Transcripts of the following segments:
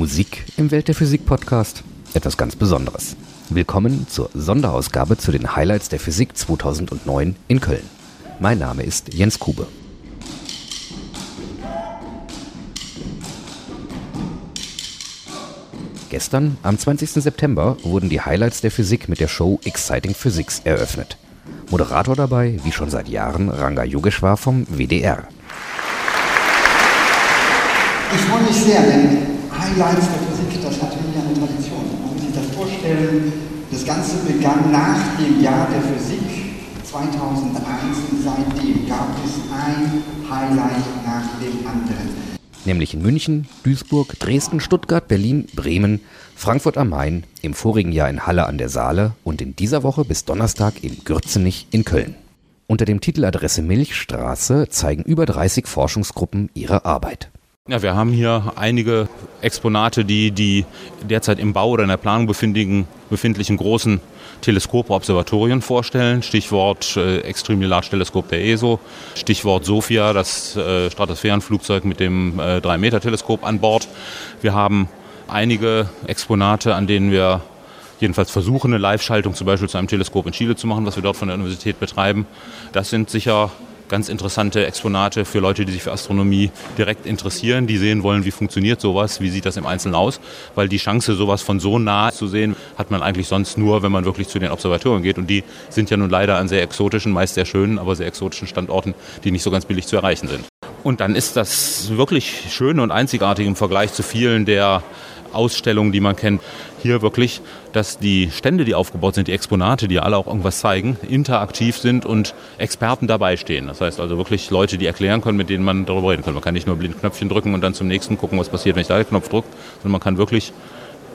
Musik im Welt der Physik Podcast. Etwas ganz Besonderes. Willkommen zur Sonderausgabe zu den Highlights der Physik 2009 in Köln. Mein Name ist Jens Kube. Gestern, am 20. September, wurden die Highlights der Physik mit der Show Exciting Physics eröffnet. Moderator dabei, wie schon seit Jahren, Ranga Yogeshwar vom WDR. Ich freue mich sehr, denn Highlights der Physik, das hat wirklich eine Tradition. Man muss sich das vorstellen, das Ganze begann nach dem Jahr der Physik 2001 und seitdem gab es ein Highlight nach dem anderen nämlich in München, Duisburg, Dresden, Stuttgart, Berlin, Bremen, Frankfurt am Main, im vorigen Jahr in Halle an der Saale und in dieser Woche bis Donnerstag in Gürzenich in Köln. Unter dem Titel Adresse Milchstraße zeigen über 30 Forschungsgruppen ihre Arbeit. Ja, wir haben hier einige Exponate, die die derzeit im Bau oder in der Planung befindlichen großen Teleskope, Observatorien vorstellen. Stichwort äh, Extremely Large Teleskop der ESO. Stichwort SOFIA, das äh, Stratosphärenflugzeug mit dem äh, 3-Meter-Teleskop an Bord. Wir haben einige Exponate, an denen wir jedenfalls versuchen, eine Live-Schaltung zum Beispiel zu einem Teleskop in Chile zu machen, was wir dort von der Universität betreiben. Das sind sicher ganz interessante Exponate für Leute, die sich für Astronomie direkt interessieren, die sehen wollen, wie funktioniert sowas, wie sieht das im Einzelnen aus, weil die Chance, sowas von so nah zu sehen, hat man eigentlich sonst nur, wenn man wirklich zu den Observatorien geht und die sind ja nun leider an sehr exotischen, meist sehr schönen, aber sehr exotischen Standorten, die nicht so ganz billig zu erreichen sind. Und dann ist das wirklich schön und einzigartig im Vergleich zu vielen der Ausstellungen, die man kennt. Hier wirklich, dass die Stände, die aufgebaut sind, die Exponate, die alle auch irgendwas zeigen, interaktiv sind und Experten dabei stehen. Das heißt also wirklich Leute, die erklären können, mit denen man darüber reden kann. Man kann nicht nur blind Knöpfchen drücken und dann zum nächsten gucken, was passiert, wenn ich da den Knopf drücke, sondern man kann wirklich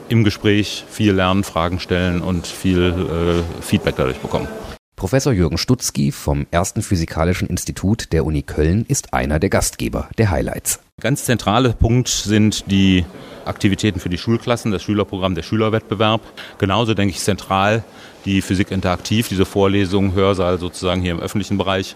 im Gespräch viel lernen, Fragen stellen und viel äh, Feedback dadurch bekommen. Professor Jürgen Stutzki vom Ersten Physikalischen Institut der Uni Köln ist einer der Gastgeber der Highlights. Ganz zentrale Punkt sind die Aktivitäten für die Schulklassen, das Schülerprogramm, der Schülerwettbewerb. Genauso denke ich zentral die Physik interaktiv, diese Vorlesung, Hörsaal sozusagen hier im öffentlichen Bereich,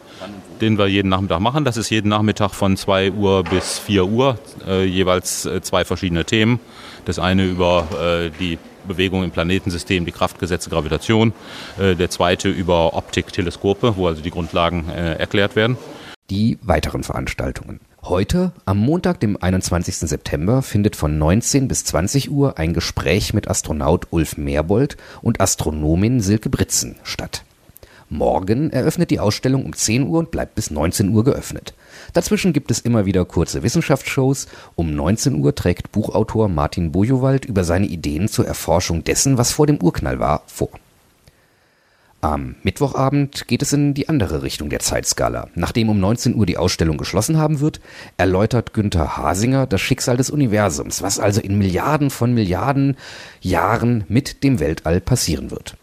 den wir jeden Nachmittag machen. Das ist jeden Nachmittag von 2 Uhr bis 4 Uhr, äh, jeweils äh, zwei verschiedene Themen. Das eine über äh, die Bewegung im Planetensystem, die Kraftgesetze, Gravitation. Äh, der zweite über Optik, Teleskope, wo also die Grundlagen äh, erklärt werden. Die weiteren Veranstaltungen. Heute, am Montag, dem 21. September, findet von 19 bis 20 Uhr ein Gespräch mit Astronaut Ulf Merbold und Astronomin Silke Britzen statt. Morgen eröffnet die Ausstellung um 10 Uhr und bleibt bis 19 Uhr geöffnet. Dazwischen gibt es immer wieder kurze Wissenschaftsshows. Um 19 Uhr trägt Buchautor Martin Bojowald über seine Ideen zur Erforschung dessen, was vor dem Urknall war, vor. Am Mittwochabend geht es in die andere Richtung der Zeitskala. Nachdem um 19 Uhr die Ausstellung geschlossen haben wird, erläutert Günther Hasinger das Schicksal des Universums, was also in Milliarden von Milliarden Jahren mit dem Weltall passieren wird.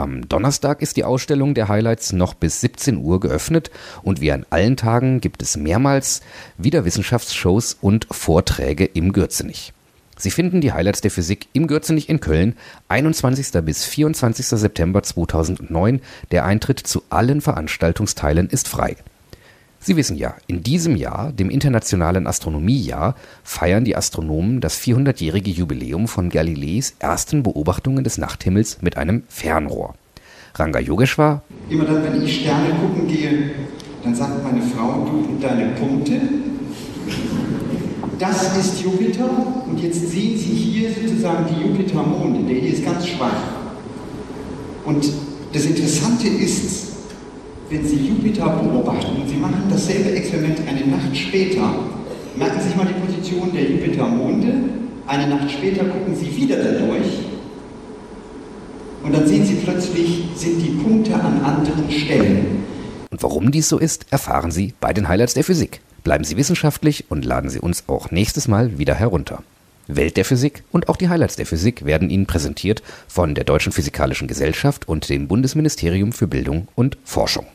Am Donnerstag ist die Ausstellung der Highlights noch bis 17 Uhr geöffnet und wie an allen Tagen gibt es mehrmals wieder Wissenschaftsshows und Vorträge im Gürzenich. Sie finden die Highlights der Physik im Gürzenich in Köln, 21. bis 24. September 2009. Der Eintritt zu allen Veranstaltungsteilen ist frei. Sie wissen ja, in diesem Jahr, dem Internationalen Astronomiejahr, feiern die Astronomen das 400-jährige Jubiläum von Galileis ersten Beobachtungen des Nachthimmels mit einem Fernrohr. Ranga Yogeshwar. Immer dann, wenn ich Sterne gucken gehe, dann sagt meine Frau, du und deine Punkte, das ist Jupiter und jetzt sehen Sie hier sozusagen die Jupitermonde, der hier ist ganz schwach. Und das Interessante ist, wenn Sie Jupiter beobachten und Sie machen dasselbe Experiment eine Nacht später, merken Sie sich mal die Position der Jupitermonde, eine Nacht später gucken Sie wieder dadurch und dann sehen Sie plötzlich, sind die Punkte an anderen Stellen. Und warum dies so ist, erfahren Sie bei den Highlights der Physik. Bleiben Sie wissenschaftlich und laden Sie uns auch nächstes Mal wieder herunter. Welt der Physik und auch die Highlights der Physik werden Ihnen präsentiert von der Deutschen Physikalischen Gesellschaft und dem Bundesministerium für Bildung und Forschung.